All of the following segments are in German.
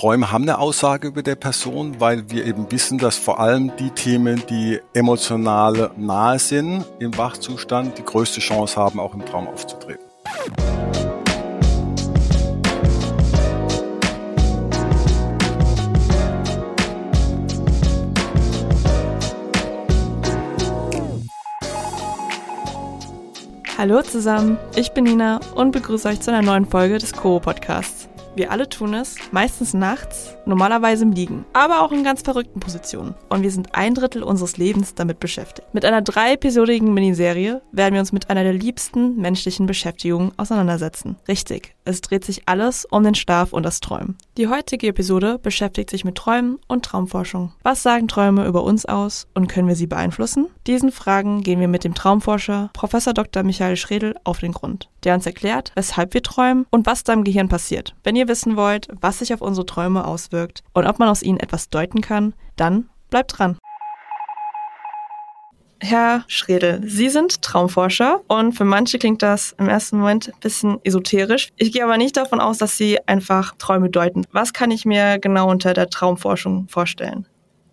Träume haben eine Aussage über der Person, weil wir eben wissen, dass vor allem die Themen, die emotional nahe sind im Wachzustand, die größte Chance haben, auch im Traum aufzutreten. Hallo zusammen, ich bin Nina und begrüße euch zu einer neuen Folge des Koro Podcasts. Wir alle tun es, meistens nachts, normalerweise im Liegen, aber auch in ganz verrückten Positionen. Und wir sind ein Drittel unseres Lebens damit beschäftigt. Mit einer dreiepisodigen Miniserie werden wir uns mit einer der liebsten menschlichen Beschäftigungen auseinandersetzen. Richtig, es dreht sich alles um den Schlaf und das Träumen. Die heutige Episode beschäftigt sich mit Träumen und Traumforschung. Was sagen Träume über uns aus und können wir sie beeinflussen? Diesen Fragen gehen wir mit dem Traumforscher Prof. Dr. Michael Schredel auf den Grund, der uns erklärt, weshalb wir träumen und was da im Gehirn passiert. Wenn ihr wissen wollt, was sich auf unsere Träume auswirkt und ob man aus ihnen etwas deuten kann, dann bleibt dran. Herr Schredel, Sie sind Traumforscher und für manche klingt das im ersten Moment ein bisschen esoterisch. Ich gehe aber nicht davon aus, dass Sie einfach Träume deuten. Was kann ich mir genau unter der Traumforschung vorstellen?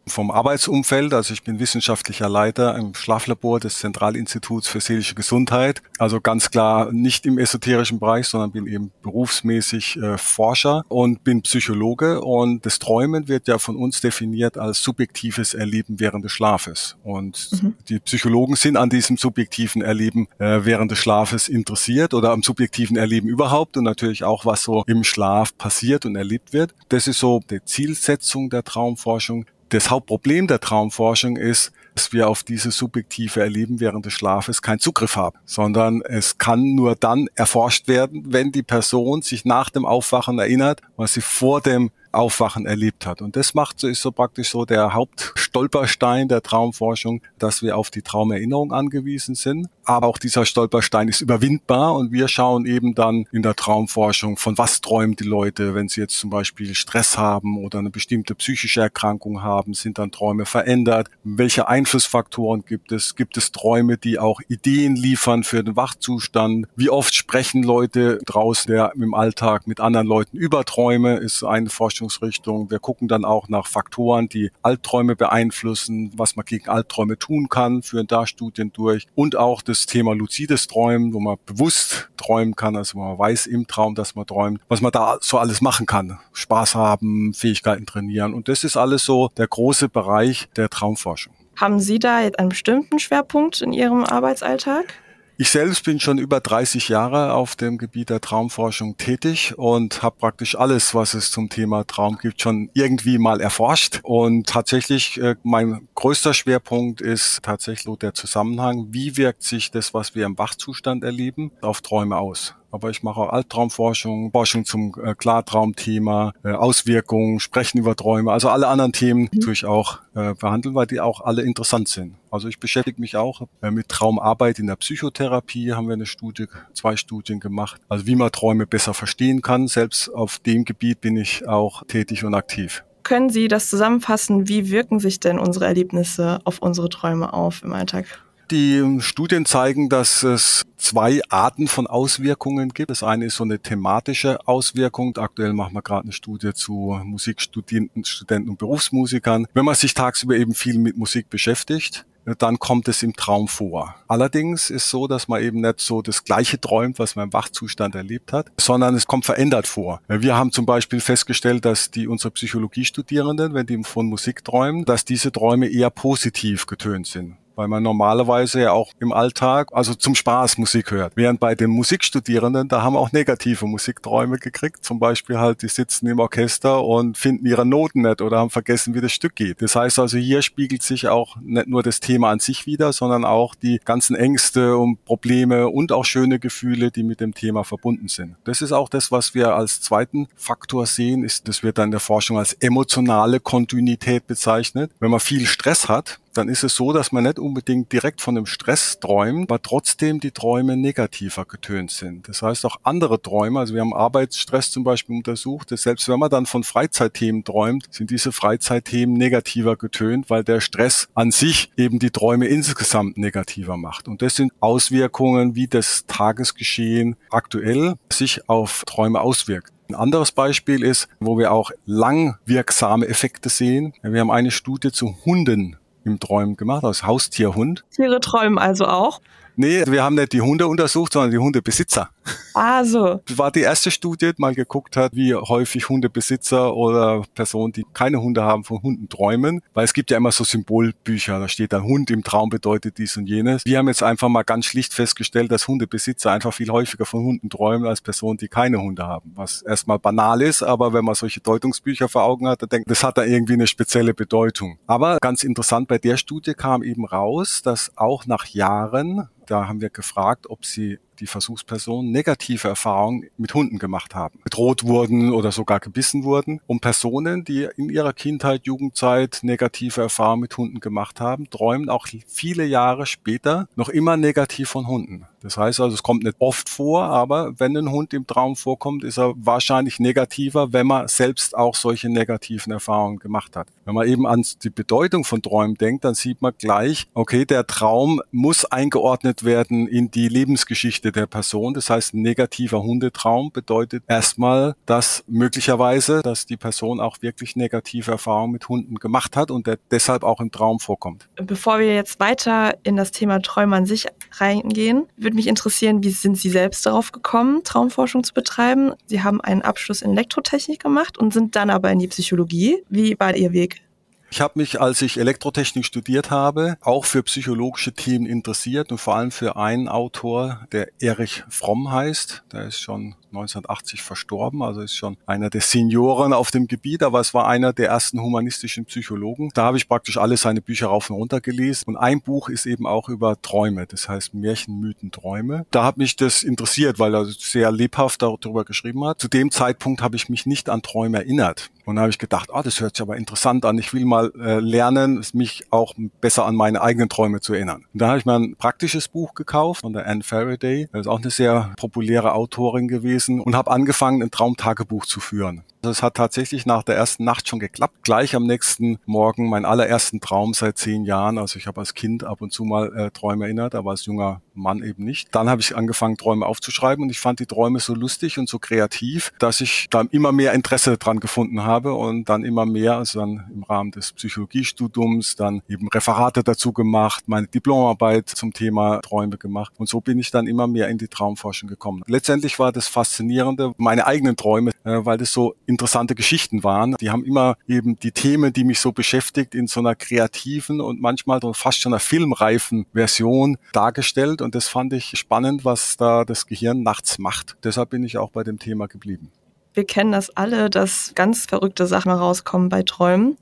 Vom Arbeitsumfeld. Also ich bin wissenschaftlicher Leiter im Schlaflabor des Zentralinstituts für seelische Gesundheit. Also ganz klar nicht im esoterischen Bereich, sondern bin eben berufsmäßig äh, Forscher und bin Psychologe. Und das Träumen wird ja von uns definiert als subjektives Erleben während des Schlafes. Und mhm. die Psychologen sind an diesem subjektiven Erleben äh, während des Schlafes interessiert oder am subjektiven Erleben überhaupt und natürlich auch, was so im Schlaf passiert und erlebt wird. Das ist so die Zielsetzung der Traumforschung das Hauptproblem der Traumforschung ist, dass wir auf dieses subjektive Erleben während des Schlafes keinen Zugriff haben, sondern es kann nur dann erforscht werden, wenn die Person sich nach dem Aufwachen erinnert, was sie vor dem Aufwachen erlebt hat. Und das macht ist so praktisch so der Hauptstolperstein der Traumforschung, dass wir auf die Traumerinnerung angewiesen sind. Aber auch dieser Stolperstein ist überwindbar und wir schauen eben dann in der Traumforschung, von was träumen die Leute, wenn sie jetzt zum Beispiel Stress haben oder eine bestimmte psychische Erkrankung haben, sind dann Träume verändert? Welche Einflussfaktoren gibt es? Gibt es Träume, die auch Ideen liefern für den Wachzustand? Wie oft sprechen Leute draußen der im Alltag mit anderen Leuten über Träume? Ist eine Forschung Forschungsrichtung. Wir gucken dann auch nach Faktoren, die Albträume beeinflussen, was man gegen Albträume tun kann, führen da Studien durch. Und auch das Thema luzides Träumen, wo man bewusst träumen kann, also man weiß im Traum, dass man träumt, was man da so alles machen kann. Spaß haben, Fähigkeiten trainieren. Und das ist alles so der große Bereich der Traumforschung. Haben Sie da jetzt einen bestimmten Schwerpunkt in Ihrem Arbeitsalltag? Ich selbst bin schon über 30 Jahre auf dem Gebiet der Traumforschung tätig und habe praktisch alles, was es zum Thema Traum gibt, schon irgendwie mal erforscht. Und tatsächlich, äh, mein größter Schwerpunkt ist tatsächlich der Zusammenhang, wie wirkt sich das, was wir im Wachzustand erleben, auf Träume aus aber ich mache auch Albtraumforschung, Forschung zum äh, Klartraumthema, äh, Auswirkungen, Sprechen über Träume, also alle anderen Themen mhm. tue ich auch äh, behandeln, weil die auch alle interessant sind. Also ich beschäftige mich auch äh, mit Traumarbeit in der Psychotherapie, haben wir eine Studie, zwei Studien gemacht, also wie man Träume besser verstehen kann. Selbst auf dem Gebiet bin ich auch tätig und aktiv. Können Sie das zusammenfassen? Wie wirken sich denn unsere Erlebnisse auf unsere Träume auf im Alltag? Die Studien zeigen, dass es zwei Arten von Auswirkungen gibt. Das eine ist so eine thematische Auswirkung. Aktuell machen wir gerade eine Studie zu Musikstudenten Studenten und Berufsmusikern. Wenn man sich tagsüber eben viel mit Musik beschäftigt, dann kommt es im Traum vor. Allerdings ist so, dass man eben nicht so das Gleiche träumt, was man im Wachzustand erlebt hat, sondern es kommt verändert vor. Wir haben zum Beispiel festgestellt, dass die unsere Psychologiestudierenden, wenn die von Musik träumen, dass diese Träume eher positiv getönt sind weil man normalerweise ja auch im Alltag, also zum Spaß Musik hört. Während bei den Musikstudierenden, da haben auch negative Musikträume gekriegt. Zum Beispiel halt, die sitzen im Orchester und finden ihre Noten nicht oder haben vergessen, wie das Stück geht. Das heißt also, hier spiegelt sich auch nicht nur das Thema an sich wieder, sondern auch die ganzen Ängste und Probleme und auch schöne Gefühle, die mit dem Thema verbunden sind. Das ist auch das, was wir als zweiten Faktor sehen, ist, das wird dann in der Forschung als emotionale Kontinuität bezeichnet. Wenn man viel Stress hat, dann ist es so, dass man nicht unbedingt direkt von dem Stress träumt, aber trotzdem die Träume negativer getönt sind. Das heißt auch andere Träume, also wir haben Arbeitsstress zum Beispiel untersucht, dass selbst wenn man dann von Freizeitthemen träumt, sind diese Freizeitthemen negativer getönt, weil der Stress an sich eben die Träume insgesamt negativer macht. Und das sind Auswirkungen, wie das Tagesgeschehen aktuell sich auf Träume auswirkt. Ein anderes Beispiel ist, wo wir auch langwirksame Effekte sehen. Wir haben eine Studie zu Hunden im Träumen gemacht, als Haustierhund. Tiere träumen also auch? Nee, wir haben nicht die Hunde untersucht, sondern die Hundebesitzer. Ah, so. Das war die erste Studie, die mal geguckt hat, wie häufig Hundebesitzer oder Personen, die keine Hunde haben, von Hunden träumen. Weil es gibt ja immer so Symbolbücher, da steht dann Hund im Traum bedeutet dies und jenes. Wir haben jetzt einfach mal ganz schlicht festgestellt, dass Hundebesitzer einfach viel häufiger von Hunden träumen als Personen, die keine Hunde haben. Was erstmal banal ist, aber wenn man solche Deutungsbücher vor Augen hat, dann denkt, das hat da irgendwie eine spezielle Bedeutung. Aber ganz interessant, bei der Studie kam eben raus, dass auch nach Jahren da haben wir gefragt, ob sie die Versuchspersonen negative Erfahrungen mit Hunden gemacht haben, bedroht wurden oder sogar gebissen wurden. Und Personen, die in ihrer Kindheit, Jugendzeit negative Erfahrungen mit Hunden gemacht haben, träumen auch viele Jahre später noch immer negativ von Hunden. Das heißt also, es kommt nicht oft vor, aber wenn ein Hund im Traum vorkommt, ist er wahrscheinlich negativer, wenn man selbst auch solche negativen Erfahrungen gemacht hat. Wenn man eben an die Bedeutung von Träumen denkt, dann sieht man gleich, okay, der Traum muss eingeordnet werden in die Lebensgeschichte der Person. Das heißt, ein negativer Hundetraum bedeutet erstmal, dass möglicherweise, dass die Person auch wirklich negative Erfahrungen mit Hunden gemacht hat und der deshalb auch im Traum vorkommt. Bevor wir jetzt weiter in das Thema Träume an sich reingehen, würde mich interessieren, wie sind Sie selbst darauf gekommen, Traumforschung zu betreiben? Sie haben einen Abschluss in Elektrotechnik gemacht und sind dann aber in die Psychologie. Wie war Ihr Weg? Ich habe mich, als ich Elektrotechnik studiert habe, auch für psychologische Themen interessiert und vor allem für einen Autor, der Erich Fromm heißt. Der ist schon 1980 verstorben, also ist schon einer der Senioren auf dem Gebiet, aber es war einer der ersten humanistischen Psychologen. Da habe ich praktisch alle seine Bücher rauf und runter gelesen und ein Buch ist eben auch über Träume, das heißt Märchen, Mythen, Träume. Da hat mich das interessiert, weil er sehr lebhaft darüber geschrieben hat. Zu dem Zeitpunkt habe ich mich nicht an Träume erinnert. Und da habe ich gedacht, ah, das hört sich aber interessant an. Ich will mal äh, lernen, mich auch besser an meine eigenen Träume zu erinnern. Und da habe ich mir ein praktisches Buch gekauft von der Anne Faraday. Das ist auch eine sehr populäre Autorin gewesen und habe angefangen, ein Traumtagebuch zu führen. Es hat tatsächlich nach der ersten Nacht schon geklappt. Gleich am nächsten Morgen meinen allerersten Traum seit zehn Jahren. Also ich habe als Kind ab und zu mal äh, Träume erinnert, aber als junger Mann eben nicht. Dann habe ich angefangen, Träume aufzuschreiben und ich fand die Träume so lustig und so kreativ, dass ich da immer mehr Interesse dran gefunden habe und dann immer mehr, also dann im Rahmen des Psychologiestudiums, dann eben Referate dazu gemacht, meine Diplomarbeit zum Thema Träume gemacht und so bin ich dann immer mehr in die Traumforschung gekommen. Letztendlich war das Faszinierende meine eigenen Träume, äh, weil das so interessante Geschichten waren. Die haben immer eben die Themen, die mich so beschäftigt, in so einer kreativen und manchmal fast schon einer filmreifen Version dargestellt und das fand ich spannend, was da das Gehirn nachts macht. Deshalb bin ich auch bei dem Thema geblieben. Wir kennen das alle, dass ganz verrückte Sachen rauskommen bei Träumen.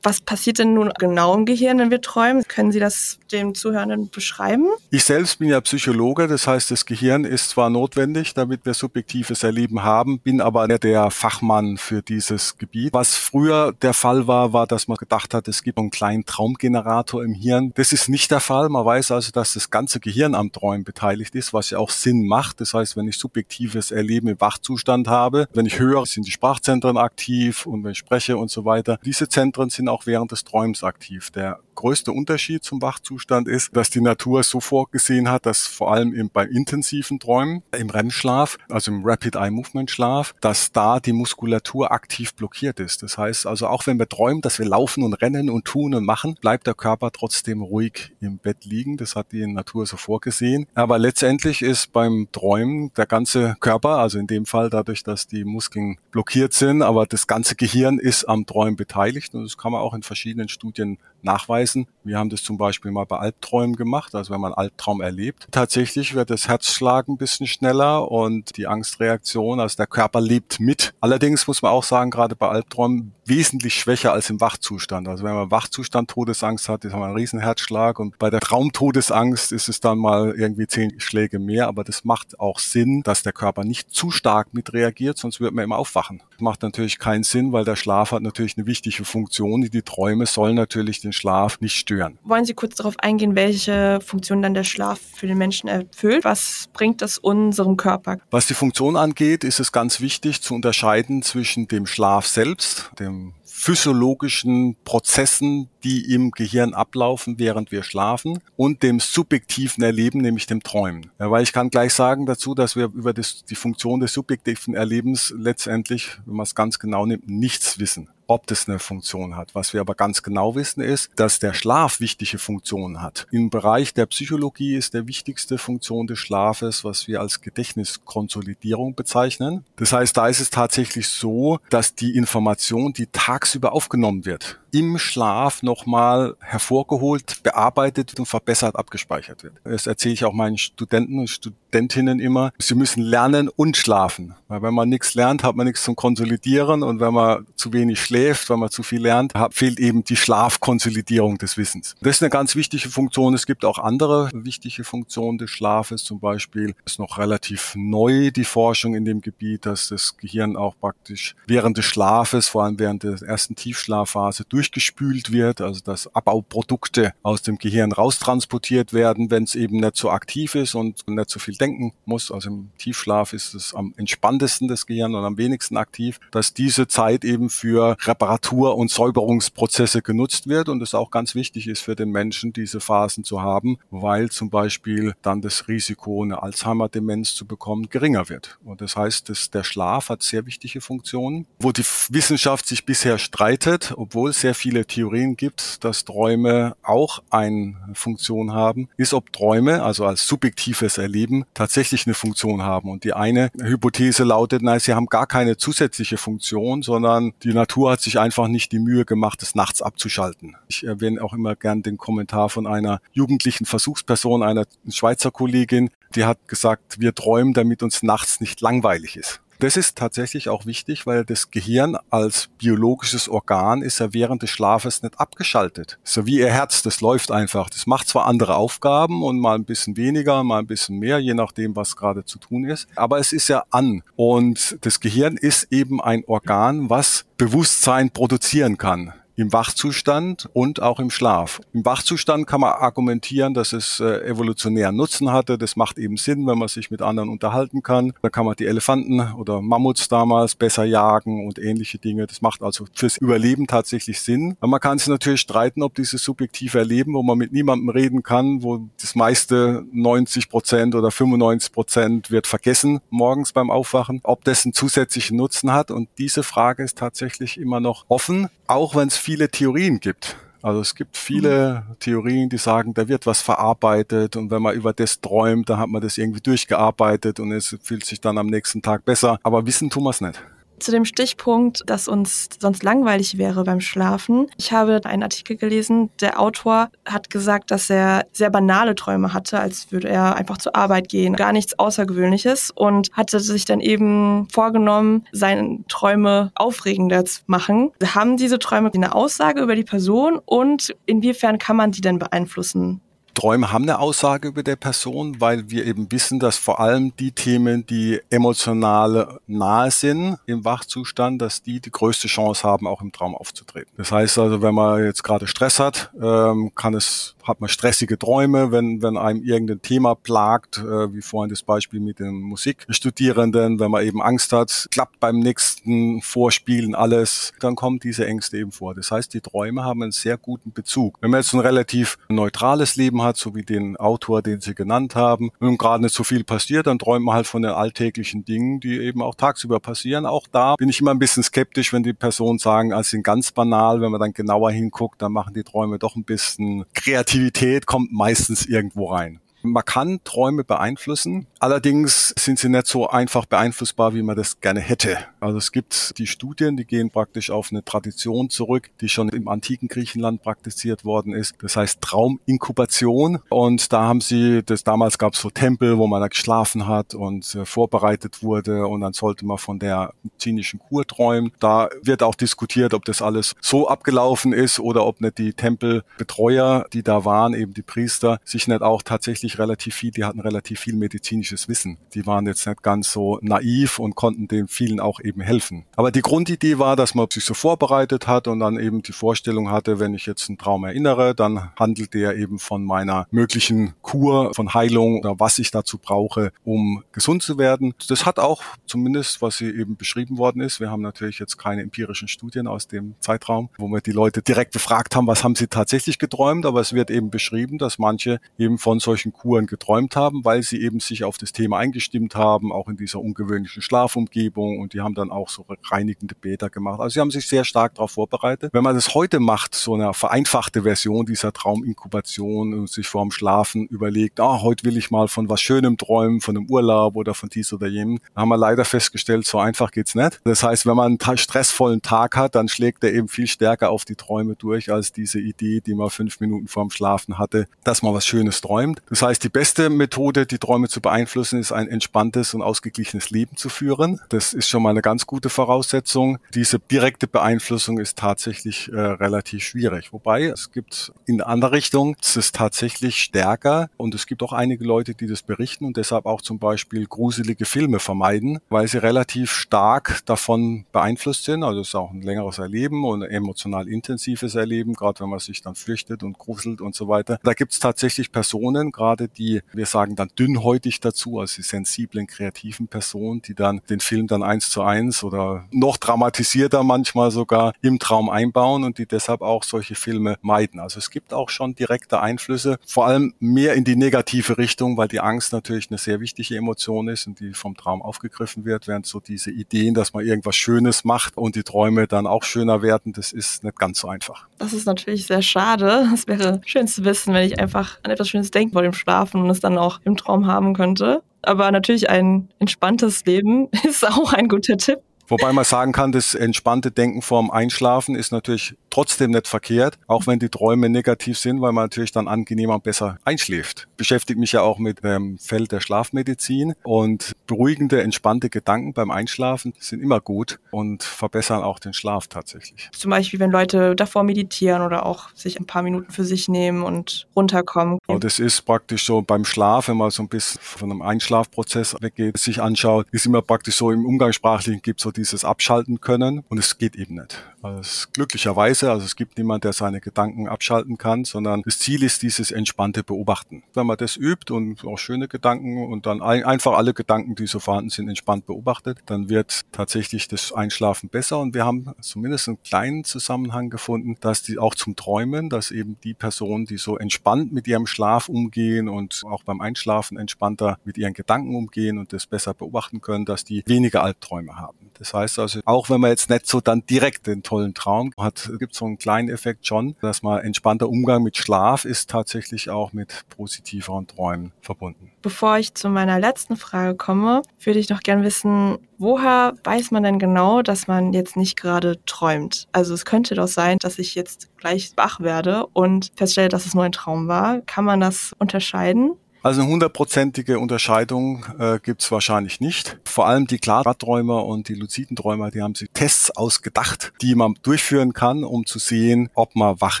Was passiert denn nun genau im Gehirn, wenn wir träumen? Können Sie das dem Zuhörenden beschreiben? Ich selbst bin ja Psychologe, das heißt, das Gehirn ist zwar notwendig, damit wir subjektives Erleben haben, bin aber nicht der Fachmann für dieses Gebiet. Was früher der Fall war, war, dass man gedacht hat, es gibt einen kleinen Traumgenerator im Hirn. Das ist nicht der Fall. Man weiß also, dass das ganze Gehirn am Träumen beteiligt ist, was ja auch Sinn macht. Das heißt, wenn ich subjektives Erleben im Wachzustand habe, wenn ich höre, sind die Sprachzentren aktiv und wenn ich spreche und so weiter. Diese Zentren sind auch während des Träums aktiv. Der größte Unterschied zum Wachzustand ist, dass die Natur so vorgesehen hat, dass vor allem im, bei intensiven Träumen, im REM-Schlaf, also im Rapid Eye Movement Schlaf, dass da die Muskulatur aktiv blockiert ist. Das heißt also, auch wenn wir träumen, dass wir laufen und rennen und tun und machen, bleibt der Körper trotzdem ruhig im Bett liegen. Das hat die Natur so vorgesehen. Aber letztendlich ist beim Träumen der ganze Körper, also in dem Fall dadurch, dass die Muskeln blockiert sind, aber das ganze Gehirn ist am Träumen beteiligt und das kann man auch in verschiedenen Studien nachweisen. Wir haben das zum Beispiel mal bei Albträumen gemacht, also wenn man Albtraum erlebt. Tatsächlich wird das Herzschlag ein bisschen schneller und die Angstreaktion, also der Körper lebt mit. Allerdings muss man auch sagen, gerade bei Albträumen wesentlich schwächer als im Wachzustand. Also wenn man Wachzustand Todesangst hat, ist man einen riesen Herzschlag und bei der Traumtodesangst ist es dann mal irgendwie zehn Schläge mehr, aber das macht auch Sinn, dass der Körper nicht zu stark mitreagiert, sonst wird man immer aufwachen. Das macht natürlich keinen Sinn, weil der Schlaf hat natürlich eine wichtige Funktion. Die Träume sollen natürlich den eigentlichen Schlaf nicht stören. Wollen Sie kurz darauf eingehen, welche Funktion dann der Schlaf für den Menschen erfüllt? Was bringt das unserem Körper? Was die Funktion angeht, ist es ganz wichtig zu unterscheiden zwischen dem Schlaf selbst, dem physiologischen Prozessen, die im Gehirn ablaufen, während wir schlafen, und dem subjektiven Erleben, nämlich dem Träumen. Ja, weil ich kann gleich sagen dazu, dass wir über das, die Funktion des subjektiven Erlebens letztendlich, wenn man es ganz genau nimmt, nichts wissen ob das eine Funktion hat. Was wir aber ganz genau wissen ist, dass der Schlaf wichtige Funktionen hat. Im Bereich der Psychologie ist der wichtigste Funktion des Schlafes, was wir als Gedächtniskonsolidierung bezeichnen. Das heißt, da ist es tatsächlich so, dass die Information, die tagsüber aufgenommen wird, im Schlaf nochmal hervorgeholt, bearbeitet und verbessert abgespeichert wird. Das erzähle ich auch meinen Studenten und Studentinnen immer. Sie müssen lernen und schlafen. Weil wenn man nichts lernt, hat man nichts zum Konsolidieren und wenn man zu wenig schläft, wenn man zu viel lernt, fehlt eben die Schlafkonsolidierung des Wissens. Das ist eine ganz wichtige Funktion. Es gibt auch andere wichtige Funktionen des Schlafes. Zum Beispiel ist noch relativ neu die Forschung in dem Gebiet, dass das Gehirn auch praktisch während des Schlafes, vor allem während der ersten Tiefschlafphase, durch durchgespült wird, also dass Abbauprodukte aus dem Gehirn raustransportiert werden, wenn es eben nicht so aktiv ist und nicht so viel denken muss. Also im Tiefschlaf ist es am entspanntesten des Gehirn und am wenigsten aktiv, dass diese Zeit eben für Reparatur- und Säuberungsprozesse genutzt wird und es auch ganz wichtig ist für den Menschen, diese Phasen zu haben, weil zum Beispiel dann das Risiko, eine Alzheimer-Demenz zu bekommen, geringer wird. Und das heißt, dass der Schlaf hat sehr wichtige Funktionen, wo die Wissenschaft sich bisher streitet, obwohl sehr sehr viele Theorien gibt, dass Träume auch eine Funktion haben, ist, ob Träume, also als subjektives Erleben, tatsächlich eine Funktion haben. Und die eine Hypothese lautet, nein, sie haben gar keine zusätzliche Funktion, sondern die Natur hat sich einfach nicht die Mühe gemacht, es nachts abzuschalten. Ich erwähne auch immer gern den Kommentar von einer jugendlichen Versuchsperson, einer Schweizer Kollegin, die hat gesagt, wir träumen, damit uns nachts nicht langweilig ist. Das ist tatsächlich auch wichtig, weil das Gehirn als biologisches Organ ist ja während des Schlafes nicht abgeschaltet. So wie ihr Herz, das läuft einfach. Das macht zwar andere Aufgaben und mal ein bisschen weniger, mal ein bisschen mehr, je nachdem, was gerade zu tun ist. Aber es ist ja an. Und das Gehirn ist eben ein Organ, was Bewusstsein produzieren kann im Wachzustand und auch im Schlaf. Im Wachzustand kann man argumentieren, dass es äh, evolutionären Nutzen hatte. Das macht eben Sinn, wenn man sich mit anderen unterhalten kann. Da kann man die Elefanten oder Mammuts damals besser jagen und ähnliche Dinge. Das macht also fürs Überleben tatsächlich Sinn. Aber man kann sich natürlich streiten, ob dieses subjektive Erleben, wo man mit niemandem reden kann, wo das meiste 90 Prozent oder 95 Prozent wird vergessen morgens beim Aufwachen, ob das einen zusätzlichen Nutzen hat. Und diese Frage ist tatsächlich immer noch offen, auch wenn es viele Theorien gibt. Also es gibt viele. Theorien, die sagen, da wird was verarbeitet und wenn man über das träumt, dann hat man das irgendwie durchgearbeitet und es fühlt sich dann am nächsten Tag besser. Aber wissen tun wir es nicht zu dem Stichpunkt, dass uns sonst langweilig wäre beim Schlafen. Ich habe einen Artikel gelesen, der Autor hat gesagt, dass er sehr banale Träume hatte, als würde er einfach zur Arbeit gehen. Gar nichts Außergewöhnliches und hatte sich dann eben vorgenommen, seine Träume aufregender zu machen. Haben diese Träume eine Aussage über die Person und inwiefern kann man die denn beeinflussen? Träume haben eine Aussage über der Person, weil wir eben wissen, dass vor allem die Themen, die emotional nahe sind im Wachzustand, dass die die größte Chance haben, auch im Traum aufzutreten. Das heißt also, wenn man jetzt gerade Stress hat, ähm, kann es hat man stressige Träume, wenn, wenn einem irgendein Thema plagt, äh, wie vorhin das Beispiel mit den Musikstudierenden, wenn man eben Angst hat, klappt beim nächsten Vorspielen alles, dann kommen diese Ängste eben vor. Das heißt, die Träume haben einen sehr guten Bezug. Wenn man jetzt ein relativ neutrales Leben hat, so wie den Autor, den Sie genannt haben, und gerade nicht so viel passiert, dann träumt man halt von den alltäglichen Dingen, die eben auch tagsüber passieren. Auch da bin ich immer ein bisschen skeptisch, wenn die Personen sagen, als sind ganz banal, wenn man dann genauer hinguckt, dann machen die Träume doch ein bisschen kreativ Kreativität kommt meistens irgendwo rein. Man kann Träume beeinflussen, allerdings sind sie nicht so einfach beeinflussbar, wie man das gerne hätte. Also es gibt die Studien, die gehen praktisch auf eine Tradition zurück, die schon im antiken Griechenland praktiziert worden ist. Das heißt Trauminkubation. Und da haben sie, das damals gab es so Tempel, wo man da geschlafen hat und äh, vorbereitet wurde und dann sollte man von der medizinischen Kur träumen. Da wird auch diskutiert, ob das alles so abgelaufen ist oder ob nicht die Tempelbetreuer, die da waren, eben die Priester, sich nicht auch tatsächlich tatsächlich relativ viel, die hatten relativ viel medizinisches Wissen. Die waren jetzt nicht ganz so naiv und konnten den vielen auch eben helfen. Aber die Grundidee war, dass man sich so vorbereitet hat und dann eben die Vorstellung hatte, wenn ich jetzt einen Traum erinnere, dann handelt der eben von meiner möglichen Kur, von Heilung oder was ich dazu brauche, um gesund zu werden. Das hat auch zumindest, was hier eben beschrieben worden ist. Wir haben natürlich jetzt keine empirischen Studien aus dem Zeitraum, wo wir die Leute direkt befragt haben, was haben sie tatsächlich geträumt, aber es wird eben beschrieben, dass manche eben von solchen Kuren geträumt haben, weil sie eben sich auf das Thema eingestimmt haben, auch in dieser ungewöhnlichen Schlafumgebung und die haben dann auch so reinigende Bäder gemacht. Also sie haben sich sehr stark darauf vorbereitet. Wenn man das heute macht, so eine vereinfachte Version dieser Trauminkubation und sich vorm Schlafen überlegt, ah, heute will ich mal von was Schönem träumen, von einem Urlaub oder von dies oder jenem, haben wir leider festgestellt, so einfach geht's nicht. Das heißt, wenn man einen stressvollen Tag hat, dann schlägt er eben viel stärker auf die Träume durch als diese Idee, die man fünf Minuten vorm Schlafen hatte, dass man was Schönes träumt. Das heißt, die beste Methode, die Träume zu beeinflussen, ist ein entspanntes und ausgeglichenes Leben zu führen. Das ist schon mal eine ganz gute Voraussetzung. Diese direkte Beeinflussung ist tatsächlich äh, relativ schwierig. Wobei es gibt in der andere Richtung, es ist tatsächlich stärker und es gibt auch einige Leute, die das berichten und deshalb auch zum Beispiel gruselige Filme vermeiden, weil sie relativ stark davon beeinflusst sind. Also es ist auch ein längeres Erleben und ein emotional intensives Erleben, gerade wenn man sich dann fürchtet und gruselt und so weiter. Da gibt es tatsächlich Personen, gerade die, wir sagen dann dünnhäutig dazu, also die sensiblen, kreativen Personen, die dann den Film dann eins zu eins oder noch dramatisierter manchmal sogar im Traum einbauen und die deshalb auch solche Filme meiden. Also es gibt auch schon direkte Einflüsse, vor allem mehr in die negative Richtung, weil die Angst natürlich eine sehr wichtige Emotion ist und die vom Traum aufgegriffen wird, während so diese Ideen, dass man irgendwas Schönes macht und die Träume dann auch schöner werden, das ist nicht ganz so einfach. Das ist natürlich sehr schade. Es wäre schön zu wissen, wenn ich einfach an etwas Schönes denke vor dem Schlafen und es dann auch im Traum haben könnte. Aber natürlich ein entspanntes Leben ist auch ein guter Tipp. Wobei man sagen kann, das entspannte Denken vorm Einschlafen ist natürlich trotzdem nicht verkehrt, auch wenn die Träume negativ sind, weil man natürlich dann angenehmer und besser einschläft. Beschäftige mich ja auch mit dem Feld der Schlafmedizin und beruhigende, entspannte Gedanken beim Einschlafen sind immer gut und verbessern auch den Schlaf tatsächlich. Zum Beispiel, wenn Leute davor meditieren oder auch sich ein paar Minuten für sich nehmen und runterkommen. Und genau, das ist praktisch so beim Schlaf, wenn man so ein bisschen von einem Einschlafprozess weggeht, sich anschaut, ist immer praktisch so im Umgangssprachlichen gibt so dieses Abschalten können und es geht eben nicht. Also glücklicherweise, also es gibt niemand, der seine Gedanken abschalten kann, sondern das Ziel ist dieses entspannte Beobachten. Wenn man das übt und auch schöne Gedanken und dann ein, einfach alle Gedanken, die so vorhanden sind, entspannt beobachtet, dann wird tatsächlich das Einschlafen besser und wir haben zumindest einen kleinen Zusammenhang gefunden, dass die auch zum Träumen, dass eben die Personen, die so entspannt mit ihrem Schlaf umgehen und auch beim Einschlafen entspannter mit ihren Gedanken umgehen und das besser beobachten können, dass die weniger Albträume haben. Das heißt also, auch wenn man jetzt nicht so dann direkt den tollen Traum hat, gibt so einen kleinen Effekt schon, dass man entspannter Umgang mit Schlaf ist tatsächlich auch mit positiveren Träumen verbunden. Bevor ich zu meiner letzten Frage komme, würde ich noch gern wissen, woher weiß man denn genau, dass man jetzt nicht gerade träumt? Also es könnte doch sein, dass ich jetzt gleich wach werde und feststelle, dass es nur ein Traum war. Kann man das unterscheiden? Also eine hundertprozentige Unterscheidung äh, gibt es wahrscheinlich nicht. Vor allem die Klarträumer und die luziden Träumer, die haben sich Tests ausgedacht, die man durchführen kann, um zu sehen, ob man wach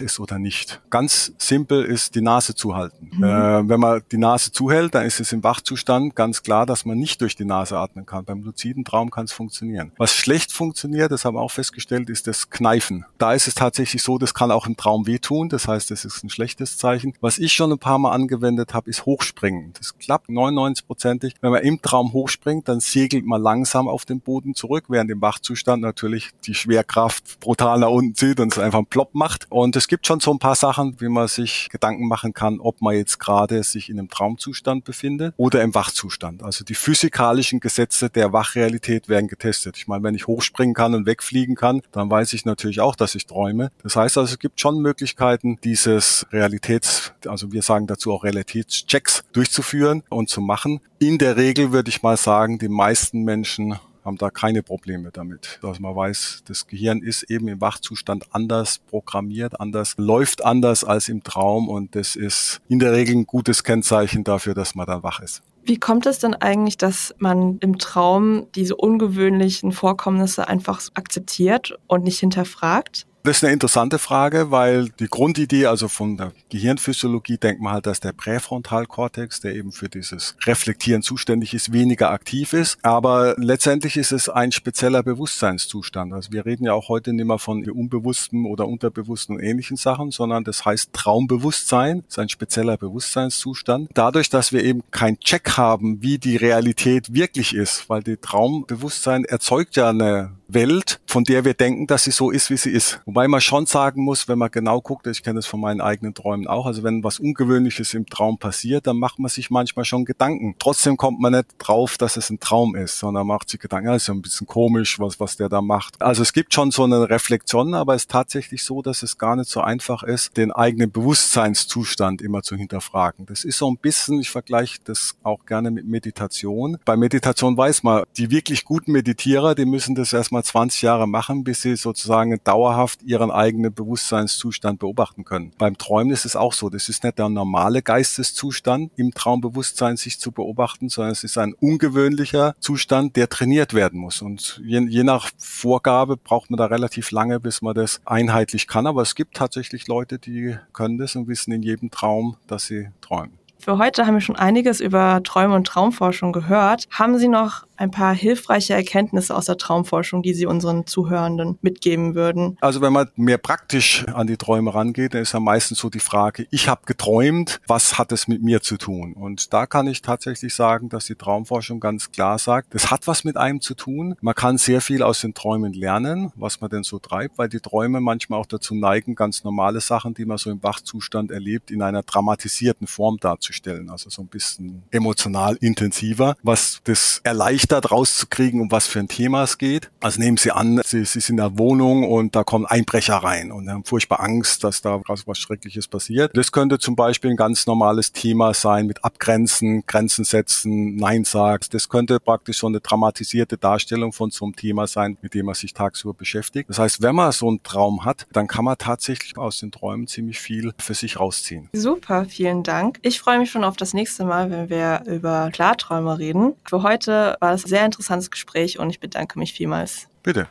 ist oder nicht. Ganz simpel ist die Nase zuhalten. Mhm. Äh, wenn man die Nase zuhält, dann ist es im Wachzustand ganz klar, dass man nicht durch die Nase atmen kann. Beim luziden Traum kann es funktionieren. Was schlecht funktioniert, das haben wir auch festgestellt, ist das Kneifen. Da ist es tatsächlich so, das kann auch im Traum wehtun. Das heißt, das ist ein schlechtes Zeichen. Was ich schon ein paar Mal angewendet habe, ist Hochspringen hochspringen. Das klappt 99-prozentig. Wenn man im Traum hochspringt, dann segelt man langsam auf den Boden zurück, während im Wachzustand natürlich die Schwerkraft brutal nach unten zieht und es einfach einen Plop macht. Und es gibt schon so ein paar Sachen, wie man sich Gedanken machen kann, ob man jetzt gerade sich in einem Traumzustand befindet oder im Wachzustand. Also die physikalischen Gesetze der Wachrealität werden getestet. Ich meine, wenn ich hochspringen kann und wegfliegen kann, dann weiß ich natürlich auch, dass ich träume. Das heißt also, es gibt schon Möglichkeiten, dieses Realitäts, also wir sagen dazu auch Realitätschecks durchzuführen und zu machen. In der Regel würde ich mal sagen, die meisten Menschen haben da keine Probleme damit. Dass man weiß, das Gehirn ist eben im Wachzustand anders programmiert, anders, läuft anders als im Traum und das ist in der Regel ein gutes Kennzeichen dafür, dass man dann wach ist. Wie kommt es denn eigentlich, dass man im Traum diese ungewöhnlichen Vorkommnisse einfach akzeptiert und nicht hinterfragt? Das ist eine interessante Frage, weil die Grundidee, also von der Gehirnphysiologie, denkt man halt, dass der Präfrontalkortex, der eben für dieses Reflektieren zuständig ist, weniger aktiv ist. Aber letztendlich ist es ein spezieller Bewusstseinszustand. Also wir reden ja auch heute nicht mehr von unbewussten oder unterbewussten und ähnlichen Sachen, sondern das heißt Traumbewusstsein, das ist ein spezieller Bewusstseinszustand. Dadurch, dass wir eben keinen Check haben, wie die Realität wirklich ist, weil die Traumbewusstsein erzeugt ja eine Welt, von der wir denken, dass sie so ist, wie sie ist. Wobei man schon sagen muss, wenn man genau guckt, ich kenne das von meinen eigenen Träumen auch, also wenn was Ungewöhnliches im Traum passiert, dann macht man sich manchmal schon Gedanken. Trotzdem kommt man nicht drauf, dass es ein Traum ist, sondern macht sich Gedanken, ja, ist ja ein bisschen komisch, was, was der da macht. Also es gibt schon so eine Reflexion, aber es ist tatsächlich so, dass es gar nicht so einfach ist, den eigenen Bewusstseinszustand immer zu hinterfragen. Das ist so ein bisschen, ich vergleiche das auch gerne mit Meditation. Bei Meditation weiß man, die wirklich guten Meditierer, die müssen das erstmal mal 20 Jahre machen, bis sie sozusagen dauerhaft ihren eigenen Bewusstseinszustand beobachten können. Beim Träumen ist es auch so. Das ist nicht der normale Geisteszustand, im Traumbewusstsein sich zu beobachten, sondern es ist ein ungewöhnlicher Zustand, der trainiert werden muss. Und je, je nach Vorgabe braucht man da relativ lange, bis man das einheitlich kann. Aber es gibt tatsächlich Leute, die können das und wissen in jedem Traum, dass sie träumen. Für heute haben wir schon einiges über Träume und Traumforschung gehört. Haben Sie noch ein paar hilfreiche Erkenntnisse aus der Traumforschung, die Sie unseren Zuhörenden mitgeben würden? Also wenn man mehr praktisch an die Träume rangeht, dann ist ja meistens so die Frage, ich habe geträumt, was hat es mit mir zu tun? Und da kann ich tatsächlich sagen, dass die Traumforschung ganz klar sagt, das hat was mit einem zu tun. Man kann sehr viel aus den Träumen lernen, was man denn so treibt, weil die Träume manchmal auch dazu neigen, ganz normale Sachen, die man so im Wachzustand erlebt, in einer dramatisierten Form darzustellen. Also so ein bisschen emotional intensiver, was das erleichtert erleichtert rauszukriegen, um was für ein Thema es geht. Also nehmen Sie an, Sie, Sie sind in der Wohnung und da kommen Einbrecher rein und haben furchtbar Angst, dass da was, was Schreckliches passiert. Das könnte zum Beispiel ein ganz normales Thema sein mit Abgrenzen, Grenzen setzen, Nein sagt. Das könnte praktisch so eine dramatisierte Darstellung von so einem Thema sein, mit dem man sich tagsüber beschäftigt. Das heißt, wenn man so einen Traum hat, dann kann man tatsächlich aus den Träumen ziemlich viel für sich rausziehen. Super, vielen Dank. Ich freue mich schon auf das nächste Mal, wenn wir über Klarträume reden. Für heute war sehr interessantes Gespräch und ich bedanke mich vielmals. Bitte.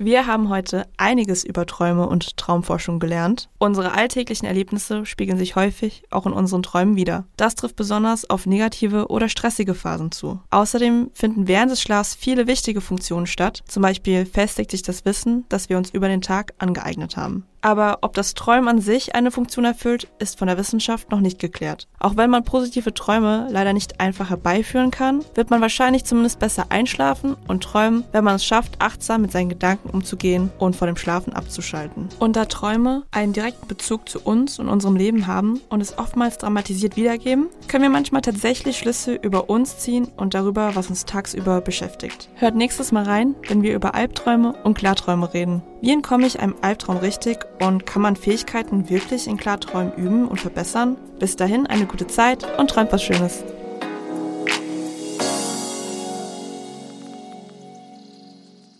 Wir haben heute einiges über Träume und Traumforschung gelernt. Unsere alltäglichen Erlebnisse spiegeln sich häufig auch in unseren Träumen wieder. Das trifft besonders auf negative oder stressige Phasen zu. Außerdem finden während des Schlafs viele wichtige Funktionen statt. Zum Beispiel festigt sich das Wissen, das wir uns über den Tag angeeignet haben. Aber ob das Träumen an sich eine Funktion erfüllt, ist von der Wissenschaft noch nicht geklärt. Auch wenn man positive Träume leider nicht einfach herbeiführen kann, wird man wahrscheinlich zumindest besser einschlafen und träumen, wenn man es schafft, achtsam mit seinen Gedanken umzugehen und vor dem Schlafen abzuschalten. Und da Träume einen direkten Bezug zu uns und unserem Leben haben und es oftmals dramatisiert wiedergeben, können wir manchmal tatsächlich Schlüsse über uns ziehen und darüber, was uns tagsüber beschäftigt. Hört nächstes Mal rein, wenn wir über Albträume und Klarträume reden. Wie entkomme ich einem Albtraum richtig und kann man Fähigkeiten wirklich in Klarträumen üben und verbessern? Bis dahin eine gute Zeit und träumt was Schönes.